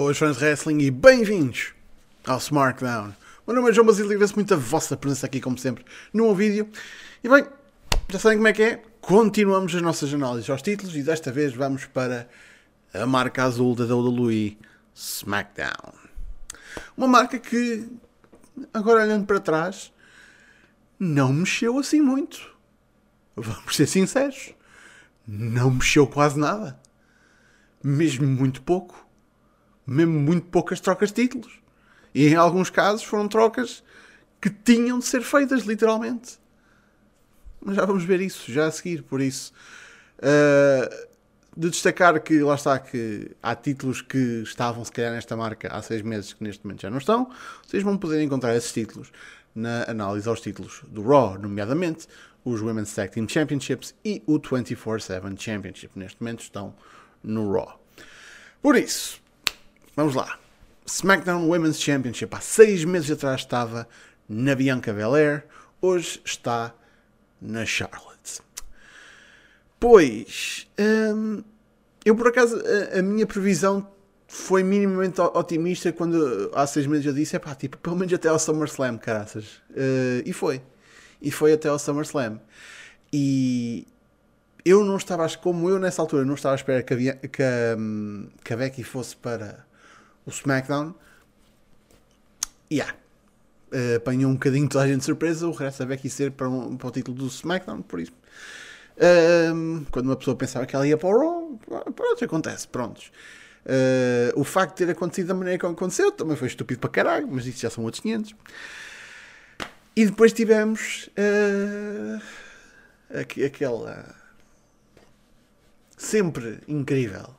Boas fãs de wrestling e bem-vindos ao SmackDown. Meu nome é João Basílio e agradeço muito a vossa presença aqui, como sempre, num vídeo. E bem, já sabem como é que é? Continuamos as nossas análises aos títulos e desta vez vamos para a marca azul da WWE SmackDown. Uma marca que, agora olhando para trás, não mexeu assim muito. Vamos ser sinceros. Não mexeu quase nada. Mesmo muito pouco. Mesmo muito poucas trocas de títulos. E em alguns casos foram trocas que tinham de ser feitas, literalmente. Mas já vamos ver isso, já a seguir, por isso. Uh, de destacar que lá está que há títulos que estavam se calhar nesta marca há seis meses que neste momento já não estão. Vocês vão poder encontrar esses títulos na análise aos títulos do Raw, nomeadamente os Women's Tag Team Championships e o 24-7 Championship. Neste momento estão no Raw. Por isso, vamos lá. SmackDown Women's Championship há seis meses atrás estava na Bianca Belair, hoje está na Charlotte. Pois, hum, eu por acaso, a, a, minha previsão foi minimamente otimista quando há seis meses eu disse: é pá, tipo, pelo menos até ao SummerSlam, caraças. Uh, e foi. E foi até ao SummerSlam. E eu não estava, como eu nessa altura, não estava à espera que a, que a, hum, que a Becky fosse para o SmackDown. E yeah. uh, apanhou um bocadinho toda a gente de surpresa o resto da Becky ser para, um, para o título do SmackDown, por isso. Uh, quando uma pessoa pensava que ela ia para o Raw, pronto, acontece, prontos. Uh, o facto de ter acontecido da maneira como aconteceu também foi estúpido para caralho, mas isso já são outros 500. E depois tivemos uh, aquela sempre incrível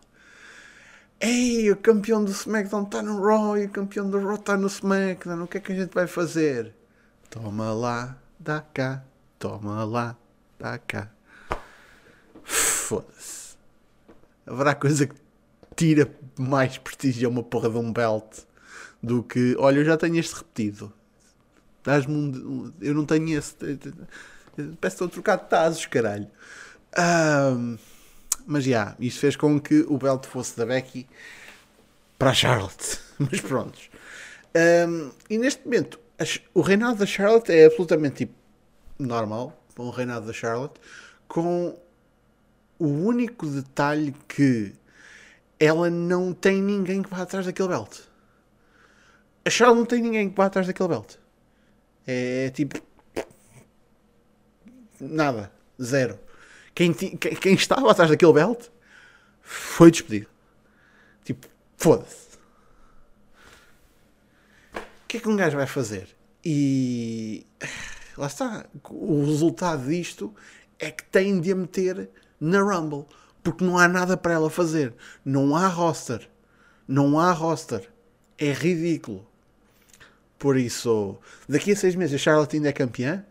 Ei, o campeão do SmackDown está no Raw e o campeão do Raw está no SmackDown. O que é que a gente vai fazer? Toma lá, dá cá. Toma lá, dá cá. Foda-se. Haverá coisa que tira mais prestígio a uma porra de um belt do que. Olha, eu já tenho este repetido. Dás-me um. Eu não tenho esse. Parece que estou a trocar de tazos, caralho. Um, mas já, yeah, isso fez com que o belt fosse da Becky para a Charlotte. Mas prontos. Um, e neste momento, o reinado da Charlotte é absolutamente tipo, normal. O reinado da Charlotte. Com o único detalhe que ela não tem ninguém que vá atrás daquele belt. A Charlotte não tem ninguém que vá atrás daquele belt. É tipo. Nada. Zero. Quem, quem estava atrás daquele belt foi despedido. Tipo, foda-se. O que é que um gajo vai fazer? E lá está. O resultado disto é que tem de a meter na Rumble. Porque não há nada para ela fazer. Não há roster. Não há roster. É ridículo. Por isso, daqui a seis meses a Charlotte ainda é campeã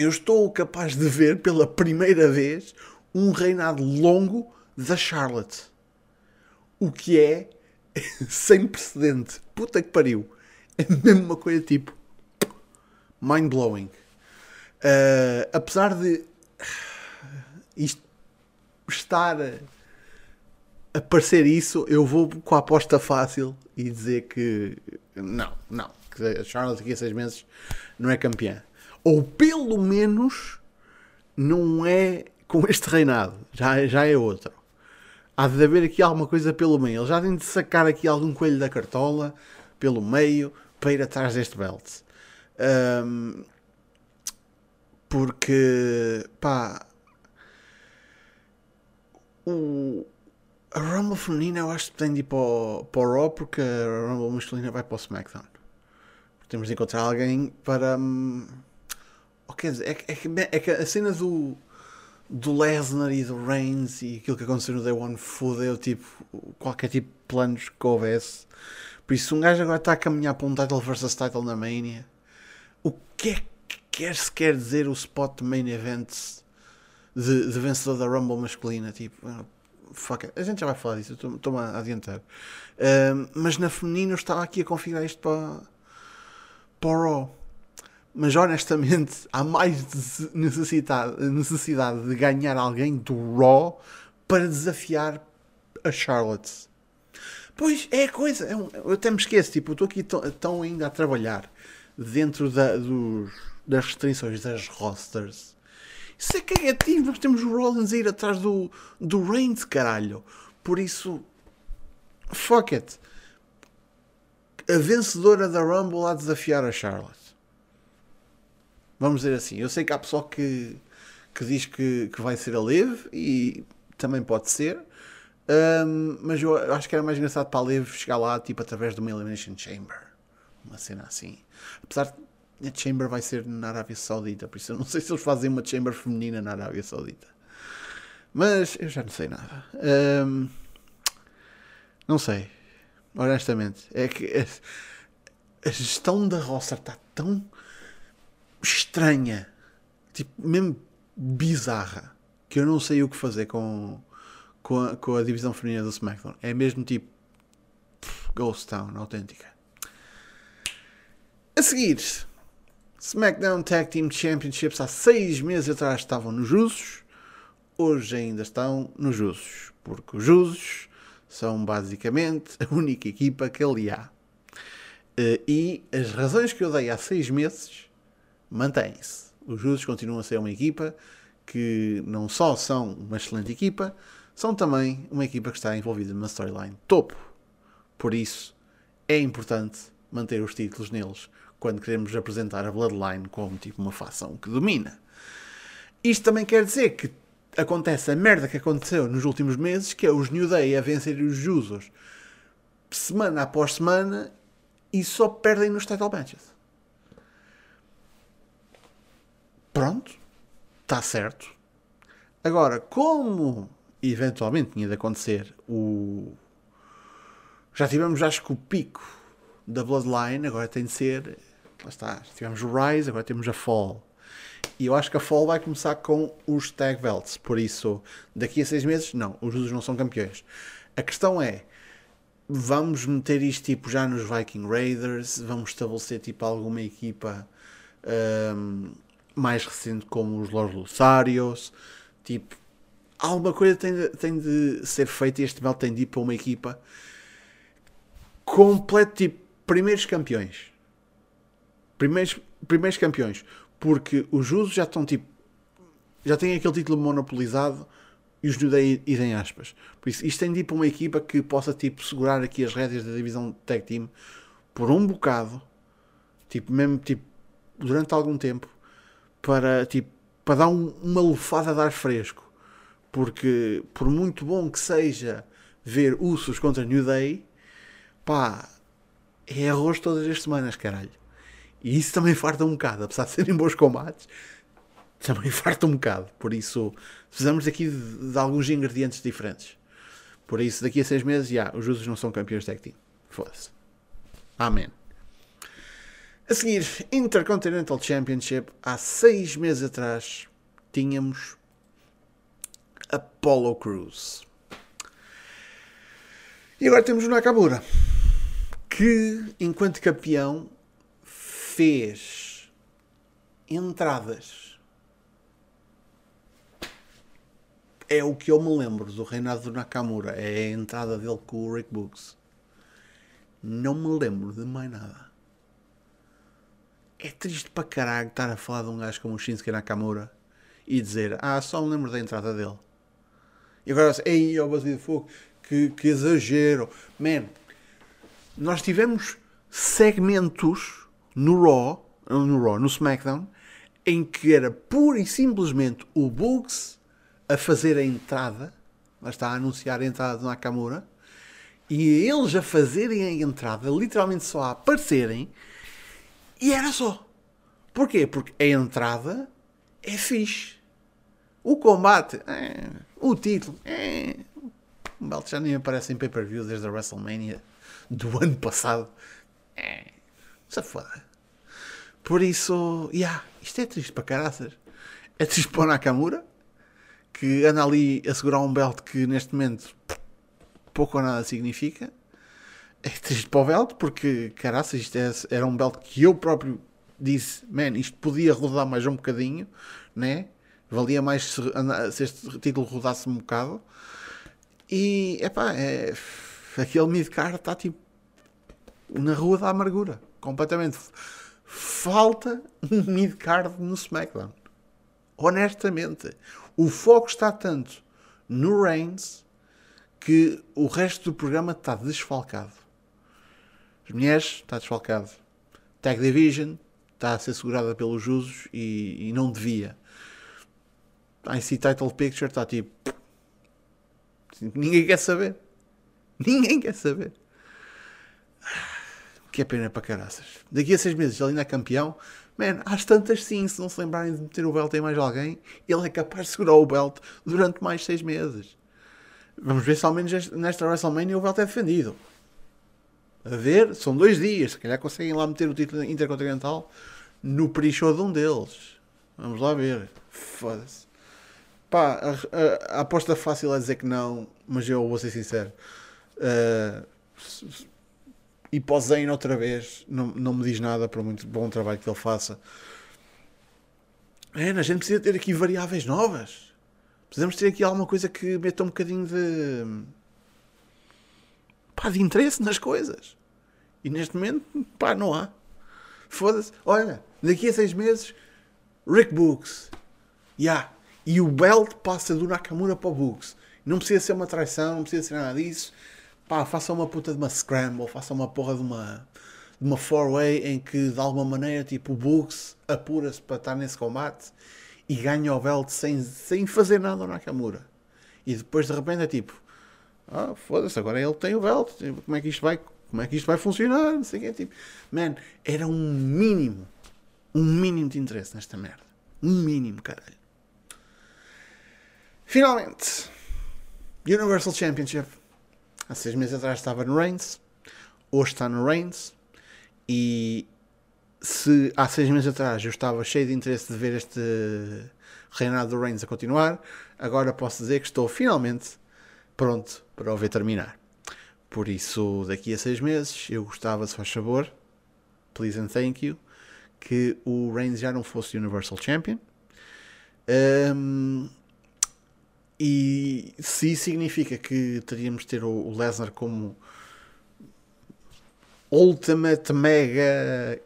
eu estou capaz de ver pela primeira vez um reinado longo da Charlotte. O que é sem precedente. Puta que pariu. É mesmo uma coisa tipo mind blowing. Uh, apesar de isto estar a parecer isso, eu vou com a aposta fácil e dizer que não, não, que a Charlotte daqui a seis meses não é campeã ou pelo menos não é com este reinado, já, já é outro. Há de haver aqui alguma coisa pelo meio. Eles já têm de sacar aqui algum coelho da cartola pelo meio para ir atrás deste belt. Um, porque, pá, o, a Rumble feminina eu acho que tem de ir para o, para o Raw porque a Rumble masculina vai para o SmackDown. Temos de encontrar alguém para. Hum, Oh, quer dizer, é, é, é, que a cena do, do Lesnar e do Reigns e aquilo que aconteceu no Day One fodeu tipo, qualquer tipo de planos que houvesse. Por isso, um gajo agora está a caminhar para um title versus title na Mania. O que é que quer se quer dizer o spot main events de, de vencedor da Rumble masculina? Tipo, fuck it. a gente já vai falar disso, estou-me a adiantar. Uh, mas na feminina eu estava aqui a configurar isto para, para o Raw mas honestamente há mais necessidade, necessidade de ganhar alguém do Raw para desafiar a Charlotte. Pois, é a coisa. É um, eu até me esqueço, tipo, eu estou aqui tão, ainda a trabalhar dentro da, dos, das restrições das rosters. Isso é cagativo, nós temos o Rollins a ir atrás do, do Reigns, caralho. Por isso, fuck it. A vencedora da Rumble a desafiar a Charlotte. Vamos dizer assim. Eu sei que há pessoal que, que diz que, que vai ser a Liv e também pode ser. Um, mas eu acho que era mais engraçado para a Liv chegar lá tipo através de uma Elimination Chamber. Uma cena assim. Apesar de a Chamber vai ser na Arábia Saudita, por isso eu não sei se eles fazem uma Chamber feminina na Arábia Saudita. Mas eu já não sei nada. Um, não sei. Honestamente. É que a, a gestão da roça está tão estranha. Tipo, mesmo bizarra. Que eu não sei o que fazer com, com, a, com a divisão feminina do SmackDown. É mesmo tipo. Ghost Town, autêntica. A seguir, SmackDown Tag Team Championships há seis meses atrás estavam nos Usos, hoje ainda estão nos Usos, porque os Usos são basicamente a única equipa que ali há. Eh, e as razões que eu dei há seis meses mantêm-se. Os Usos continuam a ser uma equipa que não só são uma excelente equipa, são também uma equipa que está envolvida numa storyline topo. Por isso, é importante manter os títulos neles quando queremos apresentar a Bloodline como tipo uma facção que domina. Isto também quer dizer que acontece a merda que aconteceu nos últimos meses, que é os New Day a vencer os Jusos semana após semana e só perdem nos title matches. Pronto, está certo. Agora, como eventualmente tinha de acontecer o. Já tivemos, acho que o pico da Bloodline, agora tem de ser. Lá está, tivemos o Rise, agora temos a Fall. E eu acho que a Fall vai começar com os Tag Belts. Por isso, daqui a seis meses, não, os Usos não são campeões. A questão é, vamos meter isto tipo já nos Viking Raiders, vamos estabelecer tipo alguma equipa um, mais recente como os Los Lutharios, tipo, alguma coisa tem de, tem de ser feita e este belt tem de ir para uma equipa completo, tipo, primeiros campeões. Primeiros, primeiros campeões. Porque os usos já estão tipo. Já têm aquele título monopolizado e os New Day idem aspas. Por isso, isto tem de ir para uma equipa que possa tipo segurar aqui as rédeas da divisão tag team por um bocado, tipo, mesmo tipo, durante algum tempo, para tipo, para dar um, uma lufada de ar fresco. Porque por muito bom que seja ver Usos contra New Day, pá, é arroz todas as semanas, caralho. E isso também farta um bocado, apesar de serem bons combates, também farta um bocado. Por isso, precisamos aqui de, de alguns ingredientes diferentes. Por isso, daqui a seis meses, já, os Jusos não são campeões tag team. Foda-se. Amém. A seguir, Intercontinental Championship, há seis meses atrás, tínhamos Apollo Crews. E agora temos o Nakamura, que, enquanto campeão, fez entradas. É o que eu me lembro do reinado do Nakamura. É a entrada dele com o Rick Books. Não me lembro de mais nada. É triste para caralho estar a falar de um gajo como o Shinsuke Nakamura e dizer, ah, só me lembro da entrada dele. E agora, ei, ó, oh, de fogo, que, que exagero. Man, nós tivemos segmentos no Raw, no Raw, no SmackDown, em que era pura e simplesmente o Bugs a fazer a entrada, lá está a anunciar a entrada de Nakamura, e eles a fazerem a entrada, literalmente só a aparecerem, e era só. Porquê? Porque a entrada é fixe. O combate, é, o título, é, o belt já nem aparece em pay-per-view desde a WrestleMania do ano passado. É, safada. Por isso, yeah, isto é triste para caraças. É triste para o Nakamura, que anda ali a segurar um belt que neste momento pouco ou nada significa. É triste para o belt, porque caraças, isto é, era um belt que eu próprio disse, man, isto podia rodar mais um bocadinho, né? Valia mais se, se este título rodasse um bocado. E, epá, é, aquele midcard está tipo na rua da amargura. Completamente. Falta um midcard no SmackDown. Honestamente. O foco está tanto no Reigns que o resto do programa está desfalcado. As mulheres está desfalcado. Tag Division está a ser segurada pelos usos e, e não devia. A IC Title Picture está tipo. Ninguém quer saber. Ninguém quer saber. Que é pena para caraças. Daqui a seis meses ele ainda é campeão. Man, às tantas sim, se não se lembrarem de meter o belt em mais alguém, ele é capaz de segurar o belt durante mais seis meses. Vamos ver se ao menos nesta WrestleMania o belt é defendido. A ver, são dois dias. Se calhar conseguem lá meter o título intercontinental no pre-show de um deles. Vamos lá ver. Foda-se. Pá, a, a, a, aposta fácil é dizer que não, mas eu vou ser sincero. Uh, e Zane outra vez, não, não me diz nada para muito bom trabalho que ele faça. É, a gente precisa ter aqui variáveis novas. Precisamos ter aqui alguma coisa que meta um bocadinho de. Pá, de interesse nas coisas. E neste momento, pá, não há. Foda-se. Olha, daqui a seis meses, Rick Books. Yeah. E o belt passa do Nakamura para o Books. Não precisa ser uma traição, não precisa ser nada disso pá, faça uma puta de uma scramble, faça uma porra de uma, de uma four-way em que de alguma maneira tipo o Bugs apura-se para estar nesse combate e ganha o belt sem, sem fazer nada ao Nakamura. E depois de repente é tipo, ah, foda-se, agora ele tem o belt, como é que isto vai, como é que isto vai funcionar? Não sei o que, tipo, man, era um mínimo, um mínimo de interesse nesta merda. Um mínimo, caralho. Finalmente, Universal Championship Há seis meses atrás estava no Reigns, hoje está no Reigns. E se há seis meses atrás eu estava cheio de interesse de ver este reinado do Reigns a continuar, agora posso dizer que estou finalmente pronto para o ver terminar. Por isso, daqui a seis meses, eu gostava, se faz favor, please and thank you, que o Reigns já não fosse Universal Champion. Um, e se isso significa que teríamos de ter o Lesnar como Ultimate Mega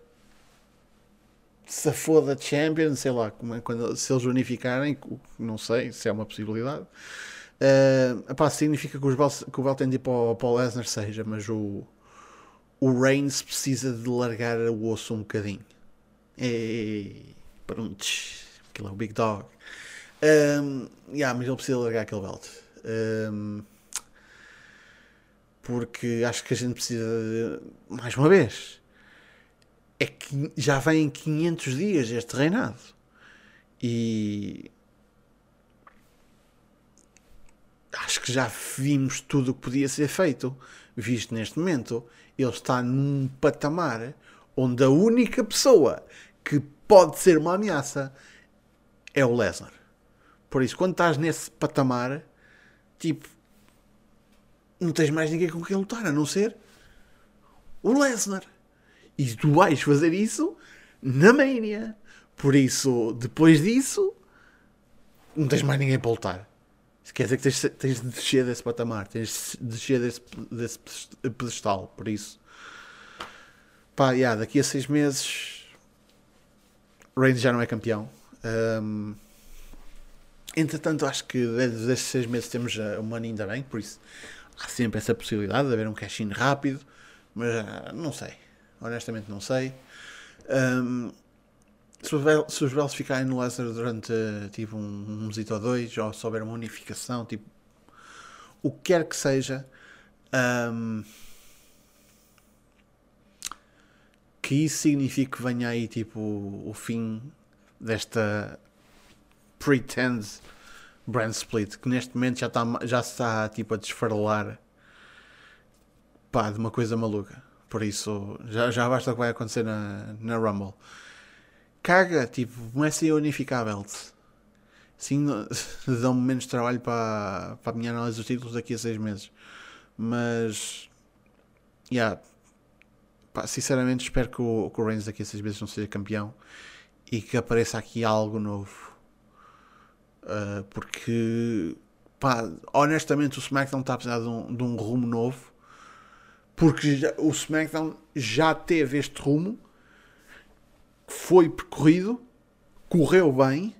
Safoda Champion, sei lá, como é, quando, se eles unificarem, não sei se é uma possibilidade. Uh, epá, significa que, os que o belt tem de ir para o, Lesnar seja, mas o, o Reigns precisa de largar o osso um bocadinho. E pronto, aquilo é o Big Dog. Um, yeah, mas ele precisa largar aquele belt. Um, porque acho que a gente precisa, de, mais uma vez, é que já vem 500 dias este reinado. E acho que já vimos tudo o que podia ser feito, visto neste momento. Ele está num patamar onde a única pessoa que pode ser uma ameaça é o Lesnar. Por isso, quando estás nesse patamar, tipo, não tens mais ninguém com quem lutar, a não ser o Lesnar. E tu vais fazer isso na Mania. Por isso, depois disso, não tens mais ninguém para lutar. Quer dizer que tens, tens de descer desse patamar, tens de descer desse, desse pedestal. Por isso, pá, yeah, daqui a seis meses, Reigns já não é campeão. Um, Entretanto, acho que desde seis meses temos o Money ainda bem, por isso há sempre essa possibilidade de haver um cash-in rápido, mas uh, não sei. Honestamente, não sei. Um, se, os Bells ficarem no Leicester durante tipo um, um ou dois, ou se houver uma unificação, tipo o que quer que seja, um, que isso signifique que venha aí tipo o fim desta Pretend Brand Split, que neste momento já está, já está tipo a desfarolar pá, de uma coisa maluca. Por isso, já, já basta o que vai acontecer na, na Rumble. Caga, tipo, comecem a unificar belts. Sim, dão-me menos trabalho para, para a minha análise dos títulos daqui a seis meses. Mas, yeah, pá, sinceramente, espero que o, que o Reigns daqui a seis meses não seja campeão e que apareça aqui algo novo Uh, porque, pá, honestamente, o SmackDown está a precisar de um, de um rumo novo. Porque já- o SmackDown já teve este rumo, foi percorrido, correu bem,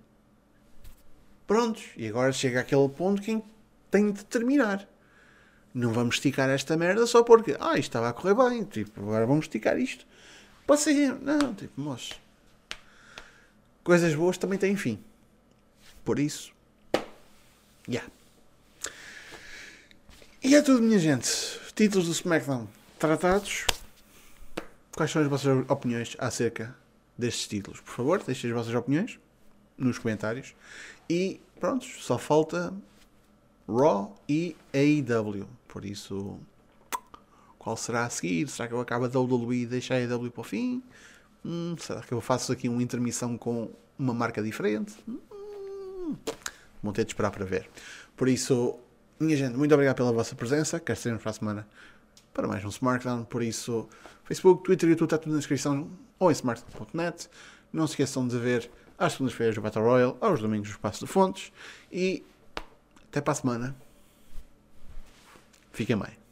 prontos. E agora chega aquele ponto que tem de terminar. Não vamos esticar esta merda só porque, ah, isto estava a correr bem, tipo, agora vamos esticar isto. Ser, não, tipo, moço. Coisas boas também têm fim. Por isso, yeah. E é tudo, minha gente. Títulos do SmackDown tratados. Quais são as vossas opiniões acerca destes títulos? Por favor, deixem as vossas opiniões nos comentários. E pronto, só falta Raw e AEW. Por isso, qual será a seguir? Será que eu acabo a WWE e deixo a AEW para o fim? Hum, será que eu faço aqui uma intermissão com uma marca diferente? Hum, vão ter de esperar para ver. Por isso, minha gente, muito obrigado pela vossa presença. Quero estaremos para a semana para mais um Smartdown. Por isso, Facebook, Twitter e YouTube está tudo na descrição ou em smartdown.net. Não se esqueçam de ver às segundas-feiras o Battle Royale, aos domingos o Espaço de Fontes. E até para a semana. Fiquem bem.